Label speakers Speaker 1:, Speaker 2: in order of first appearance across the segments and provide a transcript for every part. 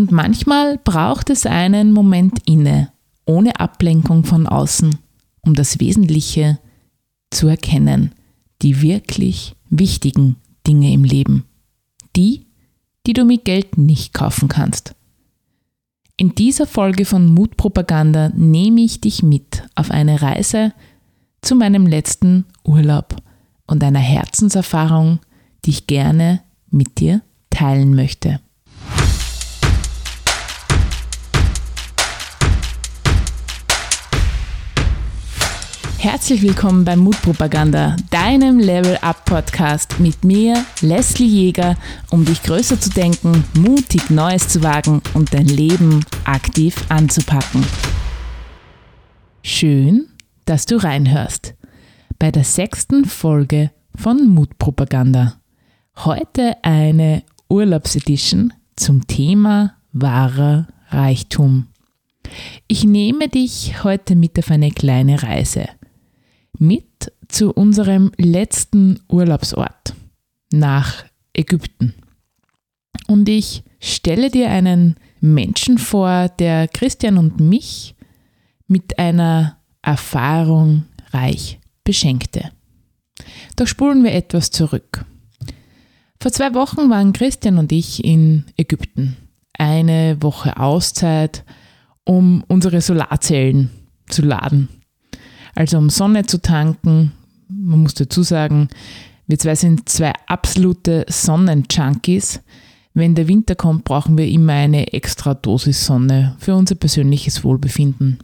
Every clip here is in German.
Speaker 1: Und manchmal braucht es einen Moment inne, ohne Ablenkung von außen, um das Wesentliche zu erkennen, die wirklich wichtigen Dinge im Leben, die, die du mit Geld nicht kaufen kannst. In dieser Folge von Mutpropaganda nehme ich dich mit auf eine Reise zu meinem letzten Urlaub und einer Herzenserfahrung, die ich gerne mit dir teilen möchte. Herzlich willkommen bei Mutpropaganda, deinem Level Up Podcast mit mir, Leslie Jäger, um dich größer zu denken, mutig Neues zu wagen und dein Leben aktiv anzupacken. Schön, dass du reinhörst bei der sechsten Folge von Mutpropaganda. Heute eine Urlaubsedition zum Thema wahrer Reichtum. Ich nehme dich heute mit auf eine kleine Reise mit zu unserem letzten Urlaubsort nach Ägypten. Und ich stelle dir einen Menschen vor, der Christian und mich mit einer Erfahrung reich beschenkte. Doch spulen wir etwas zurück. Vor zwei Wochen waren Christian und ich in Ägypten. Eine Woche Auszeit, um unsere Solarzellen zu laden also um Sonne zu tanken. Man muss dazu sagen, wir zwei sind zwei absolute Sonnenjunkies. Wenn der Winter kommt, brauchen wir immer eine extra Dosis Sonne für unser persönliches Wohlbefinden.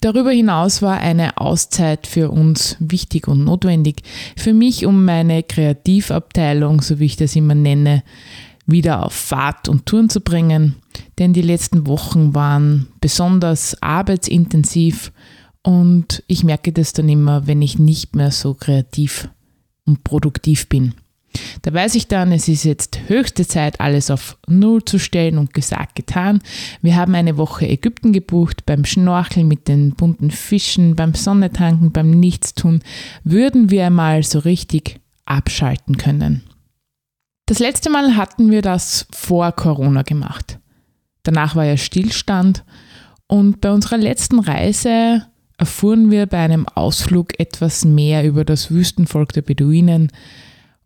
Speaker 1: Darüber hinaus war eine Auszeit für uns wichtig und notwendig. Für mich, um meine Kreativabteilung, so wie ich das immer nenne, wieder auf Fahrt und Touren zu bringen. Denn die letzten Wochen waren besonders arbeitsintensiv und ich merke das dann immer, wenn ich nicht mehr so kreativ und produktiv bin. Da weiß ich dann, es ist jetzt höchste Zeit, alles auf Null zu stellen und gesagt, getan. Wir haben eine Woche Ägypten gebucht, beim Schnorcheln mit den bunten Fischen, beim Sonnetanken, beim Nichtstun, würden wir einmal so richtig abschalten können. Das letzte Mal hatten wir das vor Corona gemacht. Danach war ja Stillstand und bei unserer letzten Reise erfuhren wir bei einem Ausflug etwas mehr über das Wüstenvolk der Beduinen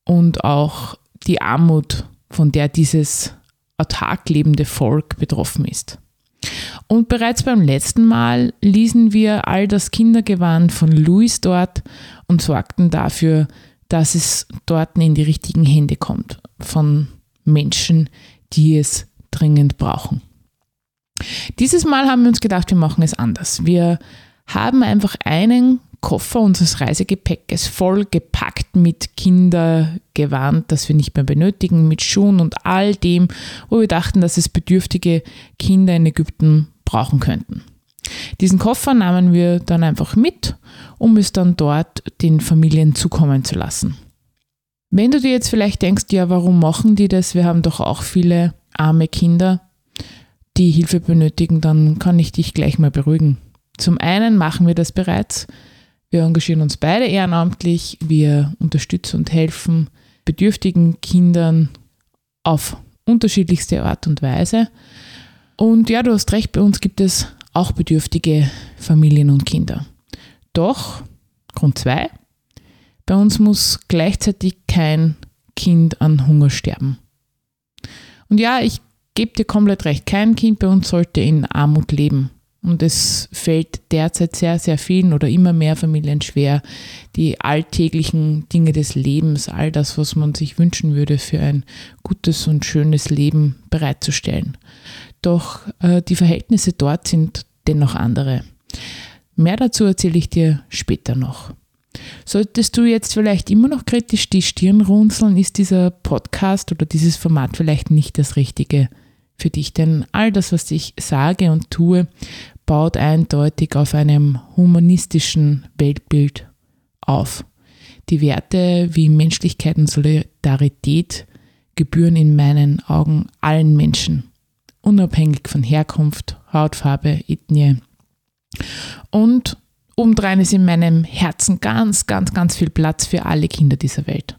Speaker 1: und auch die Armut, von der dieses autark lebende Volk betroffen ist. Und bereits beim letzten Mal ließen wir all das Kindergewand von Louis dort und sorgten dafür, dass es dort in die richtigen Hände kommt, von Menschen, die es dringend brauchen. Dieses Mal haben wir uns gedacht, wir machen es anders. Wir haben einfach einen Koffer unseres Reisegepäckes voll gepackt mit Kindergewand, das wir nicht mehr benötigen, mit Schuhen und all dem, wo wir dachten, dass es bedürftige Kinder in Ägypten brauchen könnten. Diesen Koffer nahmen wir dann einfach mit, um es dann dort den Familien zukommen zu lassen. Wenn du dir jetzt vielleicht denkst, ja, warum machen die das? Wir haben doch auch viele arme Kinder, die Hilfe benötigen, dann kann ich dich gleich mal beruhigen. Zum einen machen wir das bereits. Wir engagieren uns beide ehrenamtlich. Wir unterstützen und helfen bedürftigen Kindern auf unterschiedlichste Art und Weise. Und ja, du hast recht, bei uns gibt es auch bedürftige Familien und Kinder. Doch, Grund 2, bei uns muss gleichzeitig kein Kind an Hunger sterben. Und ja, ich gebe dir komplett recht, kein Kind bei uns sollte in Armut leben. Und es fällt derzeit sehr, sehr vielen oder immer mehr Familien schwer, die alltäglichen Dinge des Lebens, all das, was man sich wünschen würde, für ein gutes und schönes Leben bereitzustellen. Doch äh, die Verhältnisse dort sind dennoch andere. Mehr dazu erzähle ich dir später noch. Solltest du jetzt vielleicht immer noch kritisch die Stirn runzeln, ist dieser Podcast oder dieses Format vielleicht nicht das Richtige für dich, denn all das, was ich sage und tue, baut eindeutig auf einem humanistischen Weltbild auf. Die Werte wie Menschlichkeit und Solidarität gebühren in meinen Augen allen Menschen, unabhängig von Herkunft, Hautfarbe, Ethnie. Und obendrein ist in meinem Herzen ganz, ganz, ganz viel Platz für alle Kinder dieser Welt.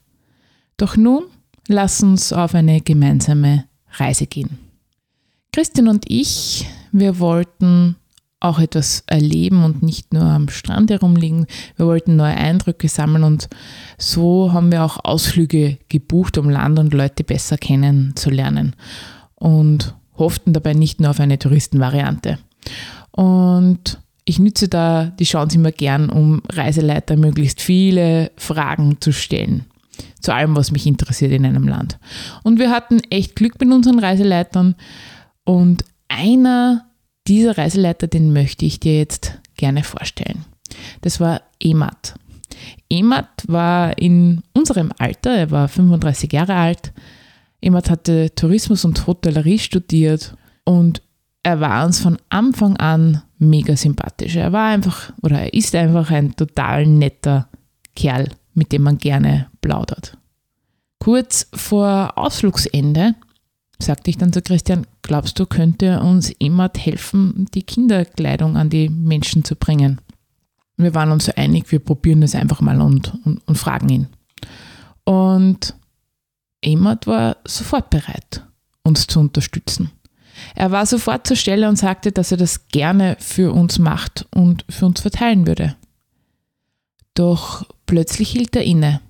Speaker 1: Doch nun lass uns auf eine gemeinsame Reise gehen. Christian und ich, wir wollten auch etwas erleben und nicht nur am Strand herumliegen. Wir wollten neue Eindrücke sammeln und so haben wir auch Ausflüge gebucht, um Land und Leute besser kennenzulernen und hofften dabei nicht nur auf eine Touristenvariante. Und ich nütze da die Chance immer gern, um Reiseleiter möglichst viele Fragen zu stellen. Zu allem, was mich interessiert in einem Land. Und wir hatten echt Glück mit unseren Reiseleitern. Und einer dieser Reiseleiter, den möchte ich dir jetzt gerne vorstellen. Das war Emat. Emat war in unserem Alter, er war 35 Jahre alt. Emat hatte Tourismus und Hotellerie studiert und er war uns von Anfang an mega sympathisch. Er war einfach oder er ist einfach ein total netter Kerl, mit dem man gerne plaudert. Kurz vor Ausflugsende sagte ich dann zu Christian, glaubst du, könnte uns Emmert helfen, die Kinderkleidung an die Menschen zu bringen? Wir waren uns so einig, wir probieren das einfach mal und, und, und fragen ihn. Und Emmert war sofort bereit, uns zu unterstützen. Er war sofort zur Stelle und sagte, dass er das gerne für uns macht und für uns verteilen würde. Doch plötzlich hielt er inne.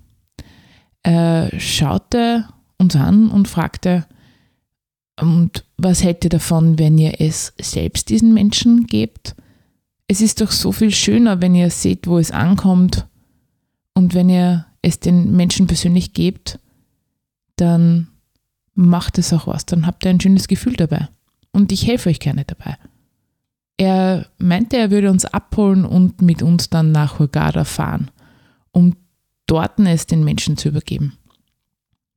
Speaker 1: Er schaute uns an und fragte, und was hätte davon, wenn ihr es selbst diesen Menschen gebt? Es ist doch so viel schöner, wenn ihr seht, wo es ankommt. Und wenn ihr es den Menschen persönlich gebt, dann macht es auch was. Dann habt ihr ein schönes Gefühl dabei und ich helfe euch gerne dabei. Er meinte, er würde uns abholen und mit uns dann nach Hurghada fahren, um dort es den Menschen zu übergeben.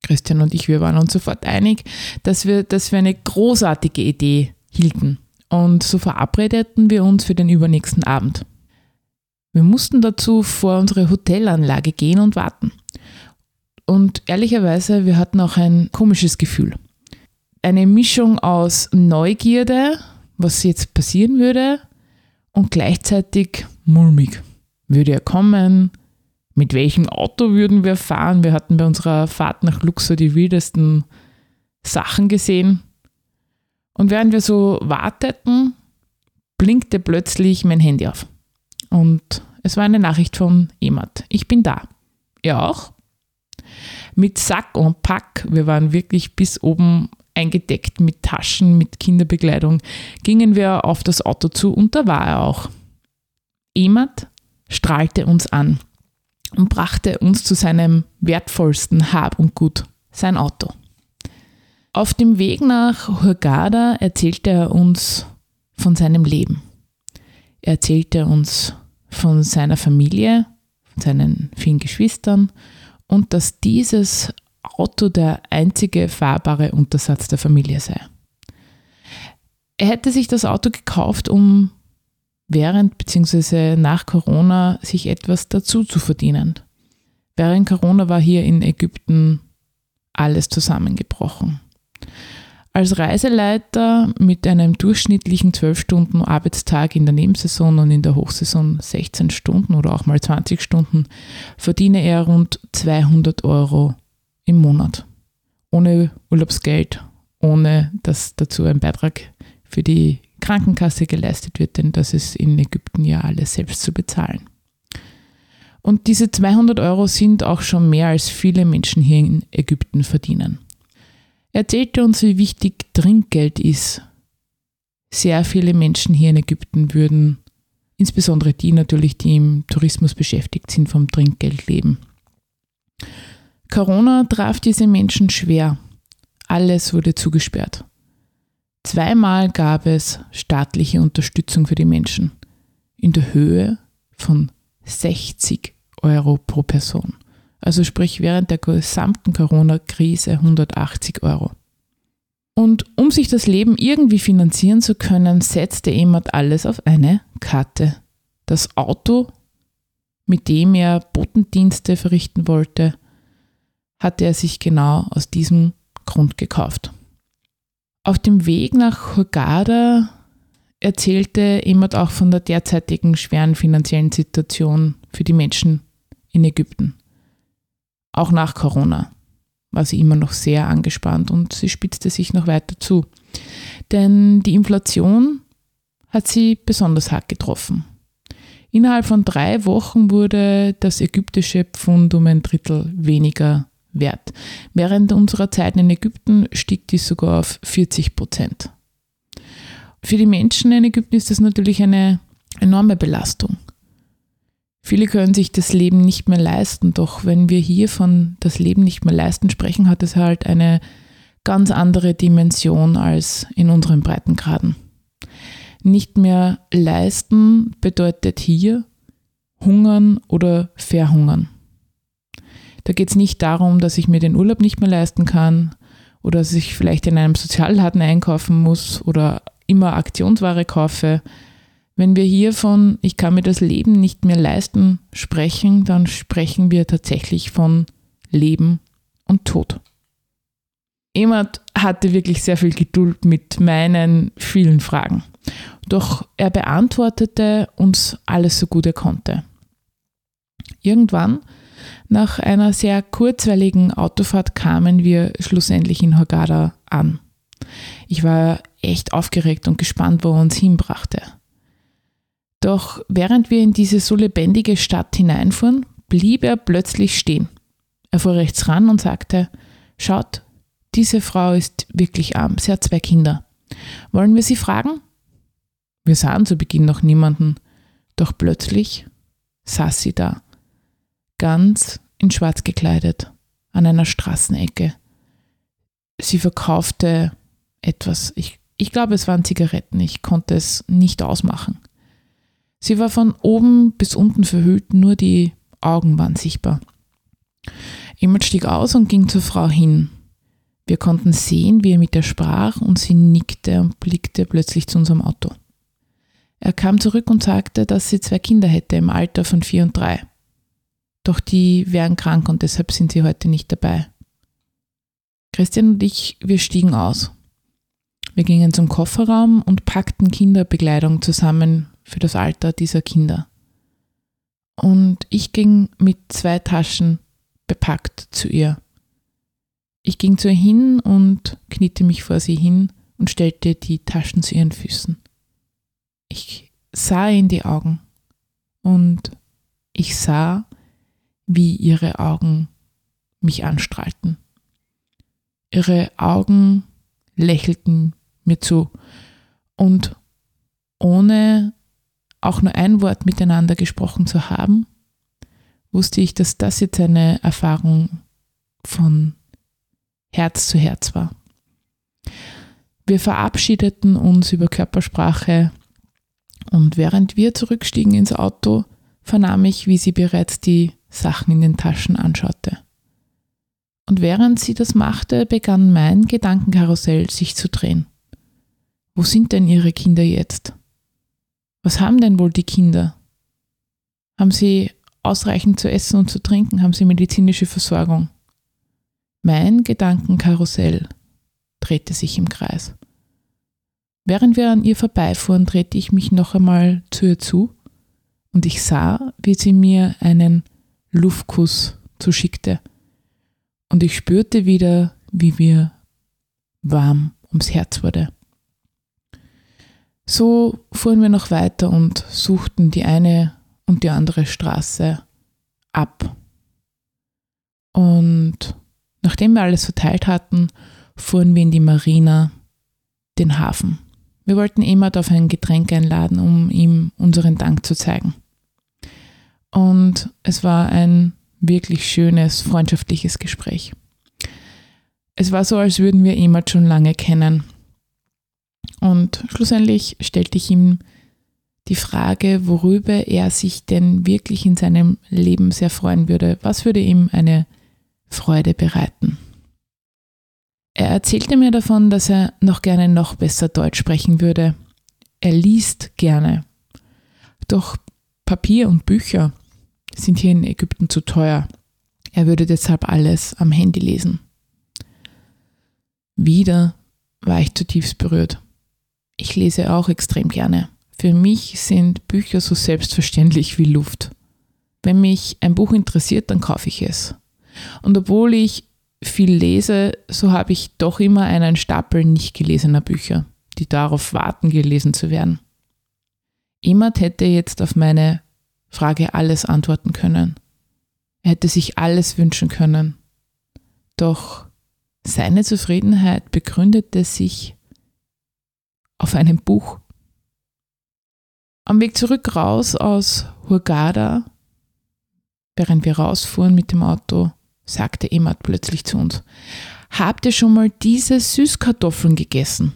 Speaker 1: Christian und ich, wir waren uns sofort einig, dass wir das für eine großartige Idee hielten. Und so verabredeten wir uns für den übernächsten Abend. Wir mussten dazu vor unsere Hotelanlage gehen und warten. Und ehrlicherweise, wir hatten auch ein komisches Gefühl eine Mischung aus Neugierde, was jetzt passieren würde, und gleichzeitig mulmig. Würde er kommen? Mit welchem Auto würden wir fahren? Wir hatten bei unserer Fahrt nach Luxor die wildesten Sachen gesehen. Und während wir so warteten, blinkte plötzlich mein Handy auf. Und es war eine Nachricht von Emat. Ich bin da. Er auch? Mit Sack und Pack. Wir waren wirklich bis oben eingedeckt mit Taschen, mit Kinderbekleidung, gingen wir auf das Auto zu und da war er auch. Emat strahlte uns an und brachte uns zu seinem wertvollsten Hab und Gut, sein Auto. Auf dem Weg nach Hurghada erzählte er uns von seinem Leben. Er erzählte uns von seiner Familie, von seinen vielen Geschwistern und dass dieses Auto der einzige fahrbare Untersatz der Familie sei. Er hätte sich das Auto gekauft, um während bzw. nach Corona sich etwas dazu zu verdienen. Während Corona war hier in Ägypten alles zusammengebrochen. Als Reiseleiter mit einem durchschnittlichen 12 Stunden Arbeitstag in der Nebensaison und in der Hochsaison 16 Stunden oder auch mal 20 Stunden verdiene er rund 200 Euro im Monat. Ohne Urlaubsgeld, ohne dass dazu ein Beitrag für die Krankenkasse geleistet wird, denn das ist in Ägypten ja alles selbst zu bezahlen. Und diese 200 Euro sind auch schon mehr als viele Menschen hier in Ägypten verdienen. Er erzählte uns, wie wichtig Trinkgeld ist. Sehr viele Menschen hier in Ägypten würden, insbesondere die natürlich, die im Tourismus beschäftigt sind, vom Trinkgeld leben. Corona traf diese Menschen schwer. Alles wurde zugesperrt. Zweimal gab es staatliche Unterstützung für die Menschen in der Höhe von 60 Euro pro Person. Also sprich während der gesamten Corona-Krise 180 Euro. Und um sich das Leben irgendwie finanzieren zu können, setzte jemand alles auf eine Karte. Das Auto, mit dem er Botendienste verrichten wollte, hatte er sich genau aus diesem Grund gekauft. Auf dem Weg nach Hurghada erzählte jemand auch von der derzeitigen schweren finanziellen Situation für die Menschen in Ägypten. Auch nach Corona war sie immer noch sehr angespannt und sie spitzte sich noch weiter zu. Denn die Inflation hat sie besonders hart getroffen. Innerhalb von drei Wochen wurde das ägyptische Pfund um ein Drittel weniger wert. Während unserer Zeit in Ägypten stieg dies sogar auf 40 Prozent. Für die Menschen in Ägypten ist das natürlich eine enorme Belastung. Viele können sich das Leben nicht mehr leisten, doch wenn wir hier von das Leben nicht mehr leisten sprechen, hat es halt eine ganz andere Dimension als in unseren Breitengraden. Nicht mehr leisten bedeutet hier hungern oder verhungern. Da geht es nicht darum, dass ich mir den Urlaub nicht mehr leisten kann oder dass ich vielleicht in einem Sozialladen einkaufen muss oder immer Aktionsware kaufe. Wenn wir hier von ich kann mir das Leben nicht mehr leisten sprechen, dann sprechen wir tatsächlich von Leben und Tod. Emert hatte wirklich sehr viel Geduld mit meinen vielen Fragen. Doch er beantwortete uns alles so gut er konnte. Irgendwann, nach einer sehr kurzweiligen Autofahrt, kamen wir schlussendlich in Hurghada an. Ich war echt aufgeregt und gespannt, wo er uns hinbrachte. Doch während wir in diese so lebendige Stadt hineinfuhren, blieb er plötzlich stehen. Er fuhr rechts ran und sagte, schaut, diese Frau ist wirklich arm, sie hat zwei Kinder. Wollen wir sie fragen? Wir sahen zu Beginn noch niemanden, doch plötzlich saß sie da, ganz in schwarz gekleidet, an einer Straßenecke. Sie verkaufte etwas, ich, ich glaube es waren Zigaretten, ich konnte es nicht ausmachen. Sie war von oben bis unten verhüllt, nur die Augen waren sichtbar. Jemand stieg aus und ging zur Frau hin. Wir konnten sehen, wie er mit ihr sprach und sie nickte und blickte plötzlich zu unserem Auto. Er kam zurück und sagte, dass sie zwei Kinder hätte im Alter von vier und drei. Doch die wären krank und deshalb sind sie heute nicht dabei. Christian und ich, wir stiegen aus. Wir gingen zum Kofferraum und packten Kinderbekleidung zusammen für das Alter dieser Kinder. Und ich ging mit zwei Taschen bepackt zu ihr. Ich ging zu ihr hin und kniete mich vor sie hin und stellte die Taschen zu ihren Füßen. Ich sah in die Augen und ich sah, wie ihre Augen mich anstrahlten. Ihre Augen lächelten mir zu und ohne auch nur ein Wort miteinander gesprochen zu haben, wusste ich, dass das jetzt eine Erfahrung von Herz zu Herz war. Wir verabschiedeten uns über Körpersprache und während wir zurückstiegen ins Auto, vernahm ich, wie sie bereits die Sachen in den Taschen anschaute. Und während sie das machte, begann mein Gedankenkarussell sich zu drehen. Wo sind denn ihre Kinder jetzt? Was haben denn wohl die Kinder? Haben sie ausreichend zu essen und zu trinken? Haben sie medizinische Versorgung? Mein Gedankenkarussell drehte sich im Kreis. Während wir an ihr vorbeifuhren, drehte ich mich noch einmal zu ihr zu und ich sah, wie sie mir einen Luftkuss zuschickte. Und ich spürte wieder, wie mir warm ums Herz wurde. So fuhren wir noch weiter und suchten die eine und die andere Straße ab. Und nachdem wir alles verteilt hatten, fuhren wir in die Marina, den Hafen. Wir wollten Emad auf ein Getränk einladen, um ihm unseren Dank zu zeigen. Und es war ein wirklich schönes, freundschaftliches Gespräch. Es war so, als würden wir Emad schon lange kennen. Und schlussendlich stellte ich ihm die Frage, worüber er sich denn wirklich in seinem Leben sehr freuen würde. Was würde ihm eine Freude bereiten? Er erzählte mir davon, dass er noch gerne noch besser Deutsch sprechen würde. Er liest gerne. Doch Papier und Bücher sind hier in Ägypten zu teuer. Er würde deshalb alles am Handy lesen. Wieder war ich zutiefst berührt. Ich lese auch extrem gerne. Für mich sind Bücher so selbstverständlich wie Luft. Wenn mich ein Buch interessiert, dann kaufe ich es. Und obwohl ich viel lese, so habe ich doch immer einen Stapel nicht gelesener Bücher, die darauf warten, gelesen zu werden. Jemand hätte jetzt auf meine Frage alles antworten können. Er hätte sich alles wünschen können. Doch seine Zufriedenheit begründete sich auf einem Buch. Am Weg zurück raus aus Hurghada, während wir rausfuhren mit dem Auto, sagte Emad plötzlich zu uns, habt ihr schon mal diese Süßkartoffeln gegessen?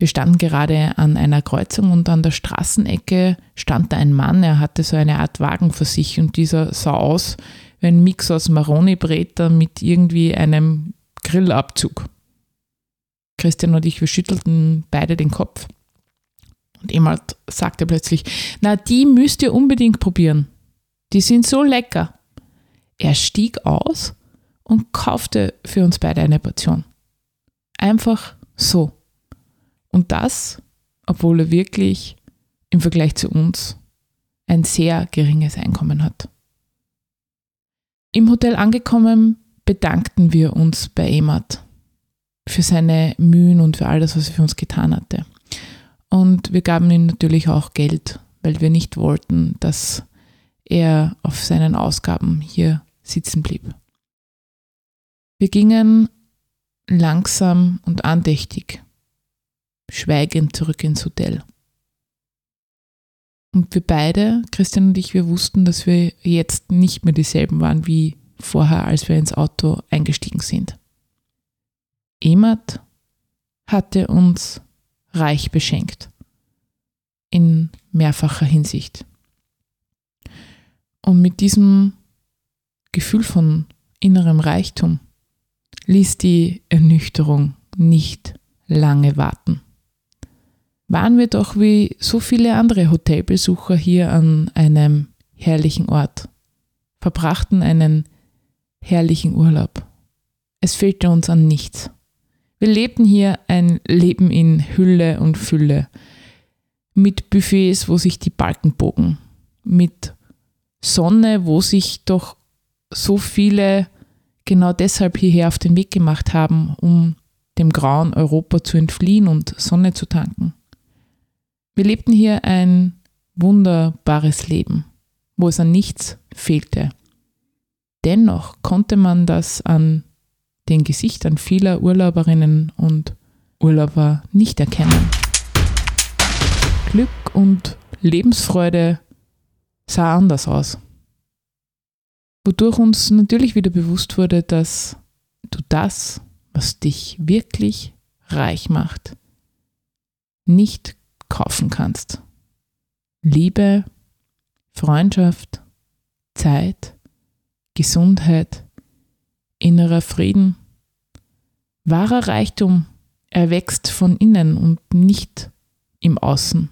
Speaker 1: Wir standen gerade an einer Kreuzung und an der Straßenecke stand da ein Mann, er hatte so eine Art Wagen vor sich und dieser sah aus wie ein Mix aus Maroni-Breter mit irgendwie einem Grillabzug. Christian und ich, wir schüttelten beide den Kopf. Und jemand sagte plötzlich, na, die müsst ihr unbedingt probieren. Die sind so lecker. Er stieg aus und kaufte für uns beide eine Portion. Einfach so. Und das, obwohl er wirklich im Vergleich zu uns ein sehr geringes Einkommen hat. Im Hotel angekommen, bedankten wir uns bei Emat für seine Mühen und für alles, was er für uns getan hatte. Und wir gaben ihm natürlich auch Geld, weil wir nicht wollten, dass er auf seinen Ausgaben hier sitzen blieb. Wir gingen langsam und andächtig schweigend zurück ins Hotel. Und wir beide, Christian und ich, wir wussten, dass wir jetzt nicht mehr dieselben waren wie vorher, als wir ins Auto eingestiegen sind. Emad hatte uns reich beschenkt. In mehrfacher Hinsicht. Und mit diesem Gefühl von innerem Reichtum ließ die Ernüchterung nicht lange warten waren wir doch wie so viele andere Hotelbesucher hier an einem herrlichen Ort, verbrachten einen herrlichen Urlaub. Es fehlte uns an nichts. Wir lebten hier ein Leben in Hülle und Fülle, mit Buffets, wo sich die Balken bogen, mit Sonne, wo sich doch so viele genau deshalb hierher auf den Weg gemacht haben, um dem grauen Europa zu entfliehen und Sonne zu tanken. Wir lebten hier ein wunderbares Leben, wo es an nichts fehlte. Dennoch konnte man das an den Gesichtern vieler Urlauberinnen und Urlauber nicht erkennen. Glück und Lebensfreude sah anders aus. Wodurch uns natürlich wieder bewusst wurde, dass du das, was dich wirklich reich macht, nicht kaufen kannst. Liebe, Freundschaft, Zeit, Gesundheit, innerer Frieden. Wahrer Reichtum erwächst von innen und nicht im Außen.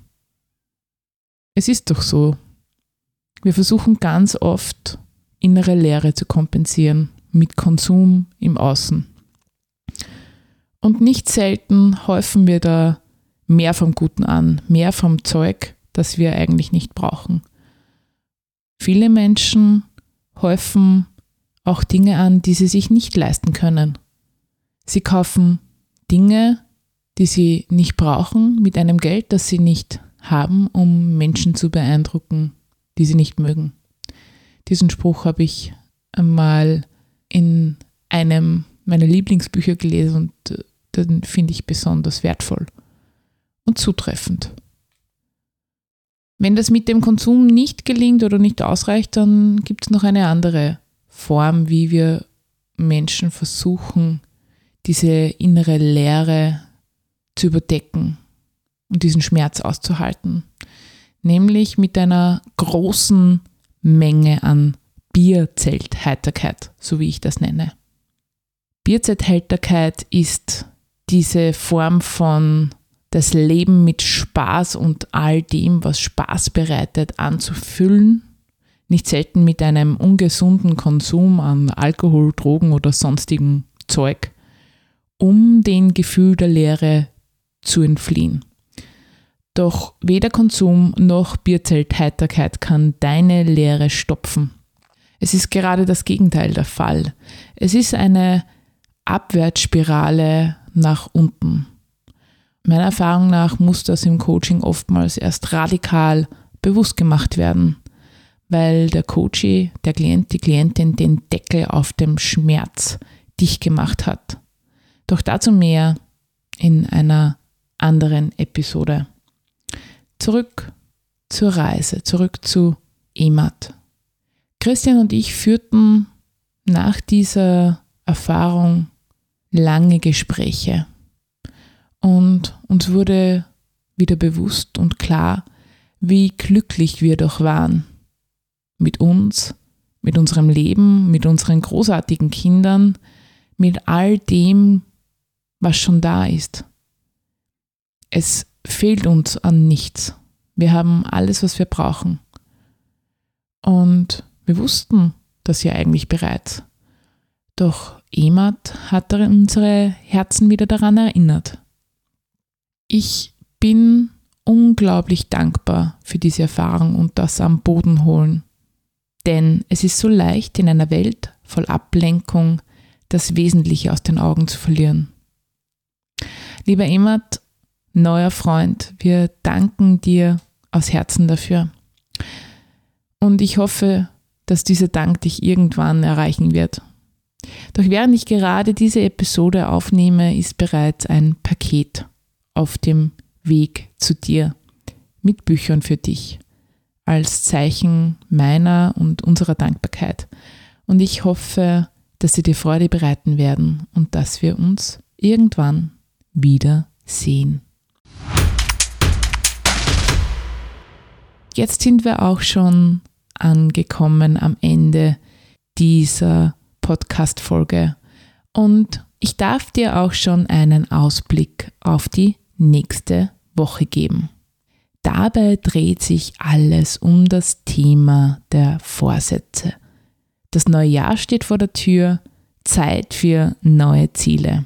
Speaker 1: Es ist doch so. Wir versuchen ganz oft innere Leere zu kompensieren mit Konsum im Außen. Und nicht selten häufen wir da mehr vom Guten an, mehr vom Zeug, das wir eigentlich nicht brauchen. Viele Menschen häufen auch Dinge an, die sie sich nicht leisten können. Sie kaufen Dinge, die sie nicht brauchen, mit einem Geld, das sie nicht haben, um Menschen zu beeindrucken, die sie nicht mögen. Diesen Spruch habe ich einmal in einem meiner Lieblingsbücher gelesen und äh, den finde ich besonders wertvoll und zutreffend. Wenn das mit dem Konsum nicht gelingt oder nicht ausreicht, dann gibt es noch eine andere Form, wie wir Menschen versuchen, diese innere Leere zu überdecken und diesen Schmerz auszuhalten. Nämlich mit einer großen Menge an Bierzeltheiterkeit, so wie ich das nenne. Bierzeltheiterkeit ist diese Form von das Leben mit Spaß und all dem, was Spaß bereitet, anzufüllen. Nicht selten mit einem ungesunden Konsum an Alkohol, Drogen oder sonstigem Zeug, um den Gefühl der Leere zu entfliehen. Doch weder Konsum noch Bierzeltheiterkeit kann deine Leere stopfen. Es ist gerade das Gegenteil der Fall. Es ist eine Abwärtsspirale nach unten. Meiner Erfahrung nach muss das im Coaching oftmals erst radikal bewusst gemacht werden, weil der Coachie, der Klient, die Klientin den Deckel auf dem Schmerz dicht gemacht hat. Doch dazu mehr in einer anderen Episode. Zurück zur Reise, zurück zu Emat. Christian und ich führten nach dieser Erfahrung lange Gespräche und uns wurde wieder bewusst und klar, wie glücklich wir doch waren mit uns, mit unserem Leben, mit unseren großartigen Kindern, mit all dem, was schon da ist. Es fehlt uns an nichts. Wir haben alles, was wir brauchen. Und wir wussten das ja eigentlich bereits. Doch Emat hat unsere Herzen wieder daran erinnert. Ich bin unglaublich dankbar für diese Erfahrung und das am Boden holen. Denn es ist so leicht in einer Welt voll Ablenkung das Wesentliche aus den Augen zu verlieren. Lieber Emmat, neuer Freund, wir danken dir aus Herzen dafür. Und ich hoffe, dass dieser Dank dich irgendwann erreichen wird. Doch während ich gerade diese Episode aufnehme, ist bereits ein Paket auf dem Weg zu dir mit Büchern für dich als Zeichen meiner und unserer Dankbarkeit. Und ich hoffe, dass sie dir Freude bereiten werden und dass wir uns irgendwann wieder sehen. Jetzt sind wir auch schon angekommen am Ende dieser Podcast-Folge und ich darf dir auch schon einen Ausblick auf die nächste Woche geben. Dabei dreht sich alles um das Thema der Vorsätze. Das neue Jahr steht vor der Tür, Zeit für neue Ziele.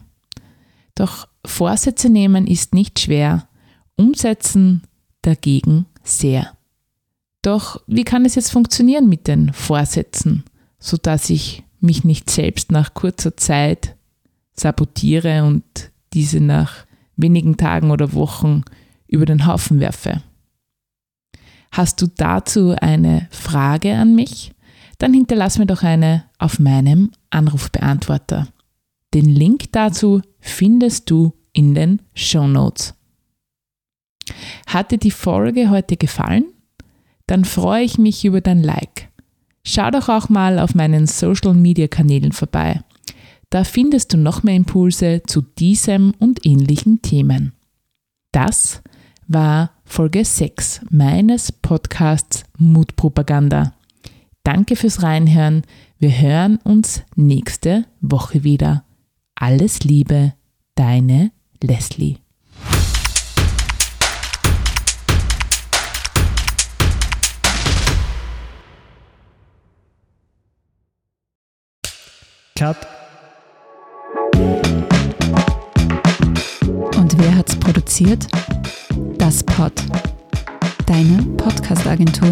Speaker 1: Doch Vorsätze nehmen ist nicht schwer, umsetzen dagegen sehr. Doch wie kann es jetzt funktionieren mit den Vorsätzen, sodass ich mich nicht selbst nach kurzer Zeit sabotiere und diese nach wenigen Tagen oder Wochen über den Haufen werfe? Hast du dazu eine Frage an mich? Dann hinterlass mir doch eine auf meinem Anrufbeantworter. Den Link dazu findest du in den Show Notes. Hat dir die Folge heute gefallen? Dann freue ich mich über dein Like. Schau doch auch mal auf meinen Social Media Kanälen vorbei. Da findest du noch mehr Impulse zu diesem und ähnlichen Themen. Das war Folge 6 meines Podcasts Mutpropaganda. Danke fürs Reinhören. Wir hören uns nächste Woche wieder. Alles Liebe, deine Leslie.
Speaker 2: Cut. hat's produziert? Das Pod. Deine Podcast-Agentur.